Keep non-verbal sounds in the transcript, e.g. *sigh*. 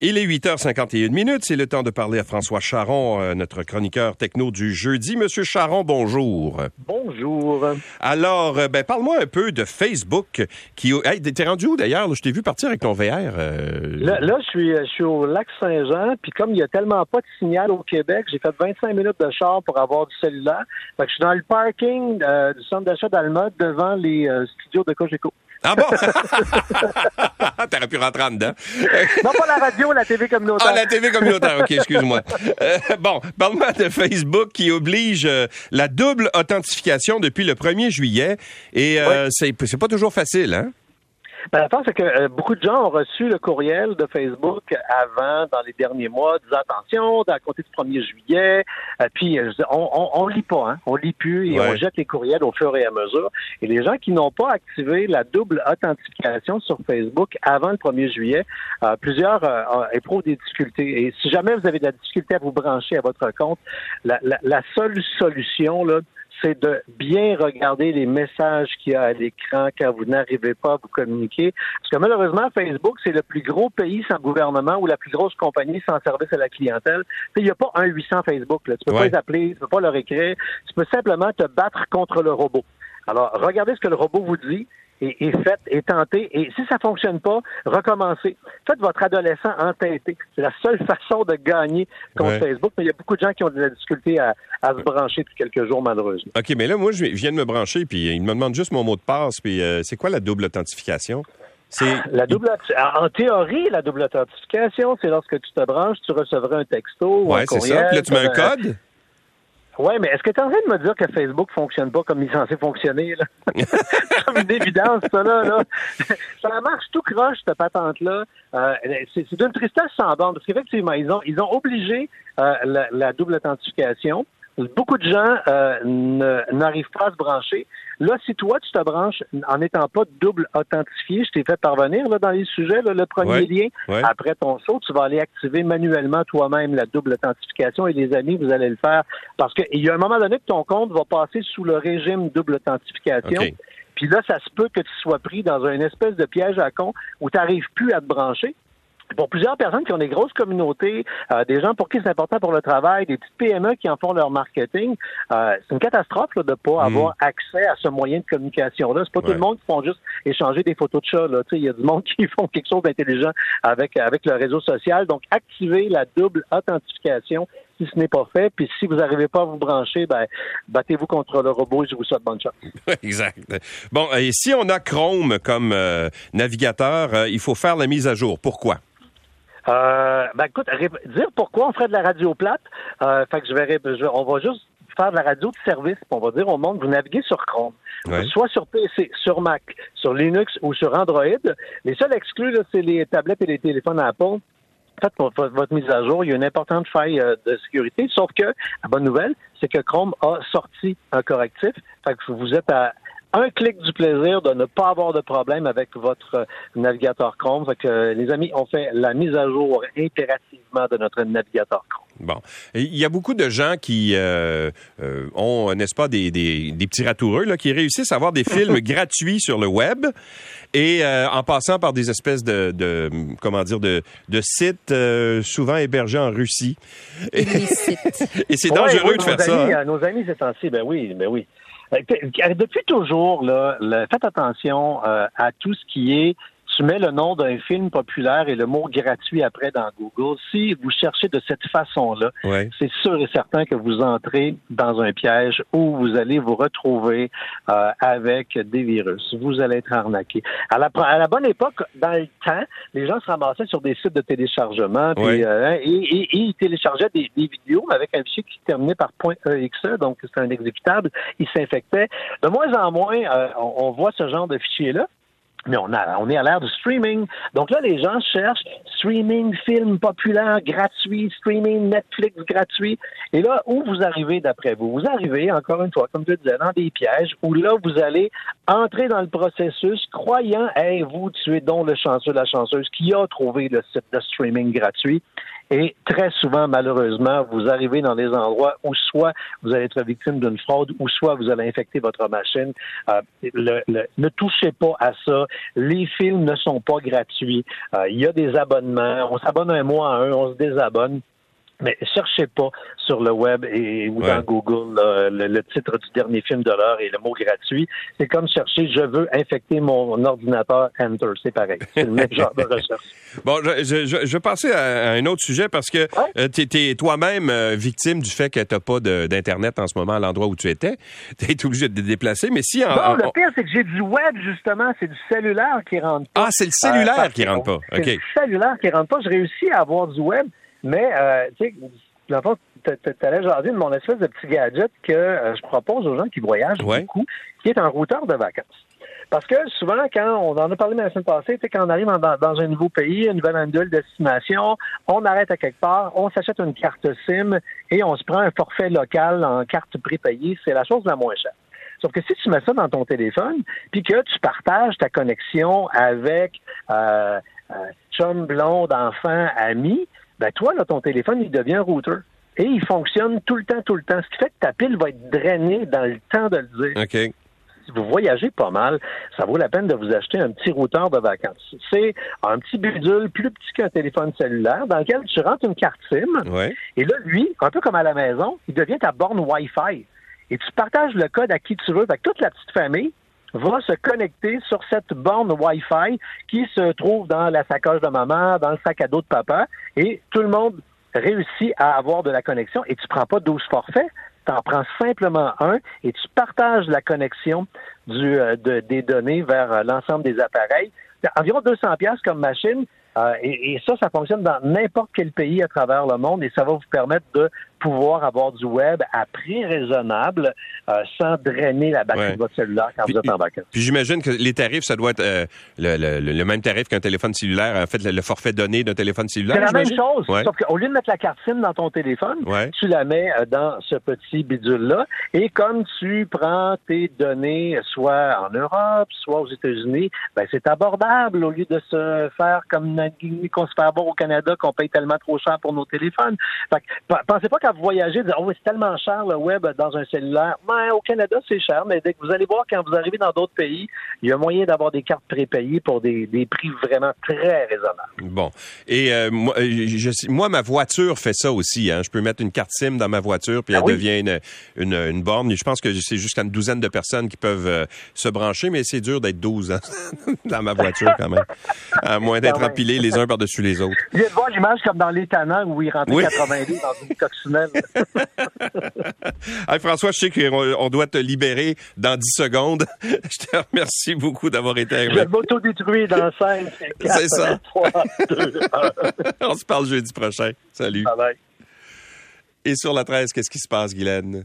Il est 8h51 minutes. C'est le temps de parler à François Charon, euh, notre chroniqueur techno du jeudi. Monsieur Charon, bonjour. Bonjour. Alors, euh, ben, parle-moi un peu de Facebook. Qui, hey, t'es rendu où d'ailleurs? Je t'ai vu partir avec ton VR. euh, Là, là, je suis, je suis au lac Saint-Jean, puis comme il y a tellement pas de signal au Québec, j'ai fait 25 minutes de char pour avoir du cellulaire. Fait que je suis dans le parking euh, du centre d'achat d'Alma devant les studios de Cogeco. Ah bon? *laughs* T'aurais pu rentrer en dedans. non, pas la radio, la TV communautaire. Ah, la TV communautaire, OK, excuse-moi. Euh, bon, parle-moi de Facebook qui oblige euh, la double authentification depuis le 1er juillet. Et euh, c'est pas toujours facile, hein? Ben, la c'est que euh, beaucoup de gens ont reçu le courriel de Facebook avant, dans les derniers mois, disant attention, à compter du 1er juillet. Euh, puis euh, on, on, on, lit pas, hein, on lit plus et on jette les courriels au fur et à mesure. Et les gens qui n'ont pas activé la double authentification sur Facebook avant le 1er juillet, plusieurs éprouvent des difficultés. Et si jamais vous avez de la difficulté à vous brancher à votre compte, la, la, la seule solution là, c'est de bien regarder les messages qu'il y a à l'écran quand vous n'arrivez pas à vous communiquer. Parce que malheureusement, Facebook, c'est le plus gros pays sans gouvernement ou la plus grosse compagnie sans service à la clientèle. Il n'y a pas un 800 Facebook. Là. Tu peux pas les appeler, tu peux pas leur écrire. Tu peux simplement te battre contre le robot. Alors, regardez ce que le robot vous dit et, et faites et tentez. Et si ça fonctionne pas, recommencez. Faites votre adolescent entêté. C'est la seule façon de gagner contre Facebook. Mais il y a beaucoup de gens qui ont de la difficulté à, à se brancher depuis quelques jours, malheureusement. OK, mais là, moi, je viens de me brancher, puis il me demande juste mon mot de passe. Puis euh, c'est quoi la double authentification? C'est... La double, en théorie, la double authentification, c'est lorsque tu te branches, tu recevras un texto ou un courriel. c'est ça. Puis là, tu mets un code? Oui, mais est-ce que tu es en train de me dire que Facebook fonctionne pas comme il est censé fonctionner? Là? *laughs* comme une évidence, ça, là. là. *laughs* ça marche tout croche, cette patente-là. Euh, c'est, d'une tristesse sans bande, parce qu'effectivement, ils ont, ils ont obligé euh, la, la double authentification. Beaucoup de gens euh, n'arrivent pas à se brancher. Là, si toi, tu te branches en n'étant pas double authentifié, je t'ai fait parvenir là, dans les sujets, le premier lien, après ton saut, tu vas aller activer manuellement toi-même la double authentification et les amis, vous allez le faire. Parce qu'il y a un moment donné que ton compte va passer sous le régime double authentification. Puis là, ça se peut que tu sois pris dans une espèce de piège à con où tu n'arrives plus à te brancher pour plusieurs personnes qui ont des grosses communautés, euh, des gens pour qui c'est important pour le travail, des petites PME qui en font leur marketing, euh, c'est une catastrophe de ne pas mm. avoir accès à ce moyen de communication-là. C'est pas tout le monde qui font juste échanger des photos de chats. Il y a du monde *laughs* qui font quelque chose d'intelligent avec, avec le réseau social. Donc, activez la double authentification si ce n'est pas fait. Puis si vous n'arrivez pas à vous brancher, ben, battez-vous contre le robot et je vous souhaite bonne chance. *laughs* exact. Bon, et si on a Chrome comme euh, navigateur, il faut faire la mise à jour. Pourquoi? Euh, ben écoute, dire pourquoi on ferait de la radio plate, euh, fait que je vais, on va juste faire de la radio de service, on va dire au monde, vous naviguez sur Chrome, soit sur PC, sur Mac, sur Linux ou sur Android. Les seuls exclus, c'est les tablettes et les téléphones Apple. Faites votre, votre mise à jour, il y a une importante faille euh, de sécurité, sauf que la bonne nouvelle, c'est que Chrome a sorti un correctif. Fait que vous êtes à un clic du plaisir de ne pas avoir de problème avec votre navigateur Chrome. Fait que, les amis, on fait la mise à jour impérativement de notre navigateur Chrome. Bon. Il y a beaucoup de gens qui euh, euh, ont, n'est-ce pas, des, des, des, petits ratoureux là, qui réussissent à avoir des *laughs* films gratuits sur le web et euh, en passant par des espèces de, de comment dire, de, de sites souvent hébergés en Russie. Et, *laughs* et c'est dangereux de faire ça. Hein. Nos amis, c'est ainsi, ben oui, ben oui. Depuis toujours, là, faites attention à tout ce qui est tu mets le nom d'un film populaire et le mot gratuit après dans Google, si vous cherchez de cette façon-là, c'est sûr et certain que vous entrez dans un piège où vous allez vous retrouver euh, avec des virus. Vous allez être arnaqué. À la, à la bonne époque, dans le temps, les gens se ramassaient sur des sites de téléchargement euh, et, et, ils téléchargeaient des, vidéos avec un fichier qui terminait par .exe, donc c'est un exécutable. Ils s'infectaient. De moins en moins, euh, on voit ce genre de fichier-là. Mais on, a, on est à l'ère du streaming. Donc là, les gens cherchent streaming, film populaire, gratuit, streaming, Netflix gratuit. Et là, où vous arrivez d'après vous? Vous arrivez, encore une fois, comme je disais, dans des pièges où là, vous allez entrer dans le processus croyant, hey, vous, tu es donc le chanceux, la chanceuse qui a trouvé le site de streaming gratuit. Et très souvent, malheureusement, vous arrivez dans des endroits où soit vous allez être victime d'une fraude, ou soit vous allez infecter votre machine. Euh, ne touchez pas à ça. Les films ne sont pas gratuits. Euh, il y a des abonnements. On s'abonne un mois à un, on se désabonne. Mais cherchez pas sur le web et ou dans Google le, titre du dernier film de l'heure et le mot gratuit. C'est comme chercher je veux infecter mon ordinateur Enter. C'est pareil. C'est le même genre de *laughs* recherche. Bon, je, je, je, passer à, un autre sujet parce que euh, tu es, toi-même euh, victime du fait que tu pas d'Internet en ce moment à l'endroit où tu étais. *laughs* Tu es obligé de te déplacer. Mais si en, bon, le pire, c'est que j'ai du web, justement. C'est du cellulaire qui rentre pas. Ah, c'est le cellulaire euh, qui rentre pas. C'est le cellulaire qui rentre pas. Je réussis à avoir du web. Mais, euh, tu sais, dans t'allais jaser de mon espèce de petit gadget que euh, je propose aux gens qui voyagent beaucoup, qui est un routeur de vacances. Parce que souvent, quand on en a parlé la semaine passée, quand on arrive dans, un nouveau pays, une nouvelle nouvelle destination, on arrête à quelque part, on s'achète une carte SIM et on se prend un forfait local en carte prépayée. C'est la chose la moins chère. Sauf que si tu mets ça dans ton téléphone, puis que tu partages ta connexion avec euh, euh, chum, blonde, enfant, ami, ben toi, là, ton téléphone, il devient routeur. Et il fonctionne tout le temps, tout le temps. Ce qui fait que ta pile va être drainée dans le temps de le dire. OK. Si vous voyagez pas mal, ça vaut la peine de vous acheter un petit routeur de vacances. C'est un petit bidule plus petit qu'un téléphone cellulaire dans lequel tu rentres une carte SIM. Ouais. Et là, lui, un peu comme à la maison, il devient ta borne Wi-Fi. Et tu partages le code à qui tu veux avec toute la petite famille va se connecter sur cette borne Wi-Fi qui se trouve dans la sacoche de maman, dans le sac à dos de papa, et tout le monde réussit à avoir de la connexion et tu prends pas 12 forfaits, tu en prends simplement un et tu partages la connexion euh, des données vers euh, l'ensemble des appareils. Environ 200 pièces comme machine, euh, et, ça, ça fonctionne dans n'importe quel pays à travers le monde et ça va vous permettre de pouvoir avoir du web à prix raisonnable euh, sans drainer la batterie de votre cellulaire quand vous êtes en vacances. Puis j'imagine que les tarifs, ça doit être euh, le, même tarif qu'un téléphone cellulaire. En fait, le, forfait donné d'un téléphone cellulaire. C'est la même chose. Sauf qu'au lieu de mettre la carte SIM dans ton téléphone, tu la mets dans ce petit bidule-là. Et comme tu prends tes données soit en Europe, soit aux États-Unis, ben c'est abordable au lieu de se faire comme qu'on se fait avoir au Canada qu'on paye tellement trop cher pour nos téléphones. Fait que, pensez pas qu'à voyager, dire, oh, c'est tellement cher le web dans un cellulaire. Ben, au Canada, c'est cher, mais dès que vous allez voir quand vous arrivez dans d'autres pays, il y a moyen d'avoir des cartes prépayées pour des, des prix vraiment très raisonnables. Bon. Et euh, moi, euh, je, moi, ma voiture fait ça aussi. Hein. Je peux mettre une carte SIM dans ma voiture, puis ah elle devient une, une, une, borne. Je pense que c'est jusqu'à une douzaine de personnes qui peuvent euh, se brancher, mais c'est dur d'être 12 hein, *laughs* dans ma voiture quand même. À moins d'être empilés les uns par-dessus les autres. Je viens de voir l'image comme dans tannants où il rentrait 90 dans une coccinelle. *laughs* *laughs* hey, François, je sais qu'on doit te libérer dans 10 secondes. *laughs* Je te remercie beaucoup d'avoir été avec moi. Je vais m'autodétruire dans 5, 4, C'est ça. 3, 2, 1. On se parle jeudi prochain. Salut. Bye bye. Et sur la 13, qu'est-ce qui se passe, Guylaine?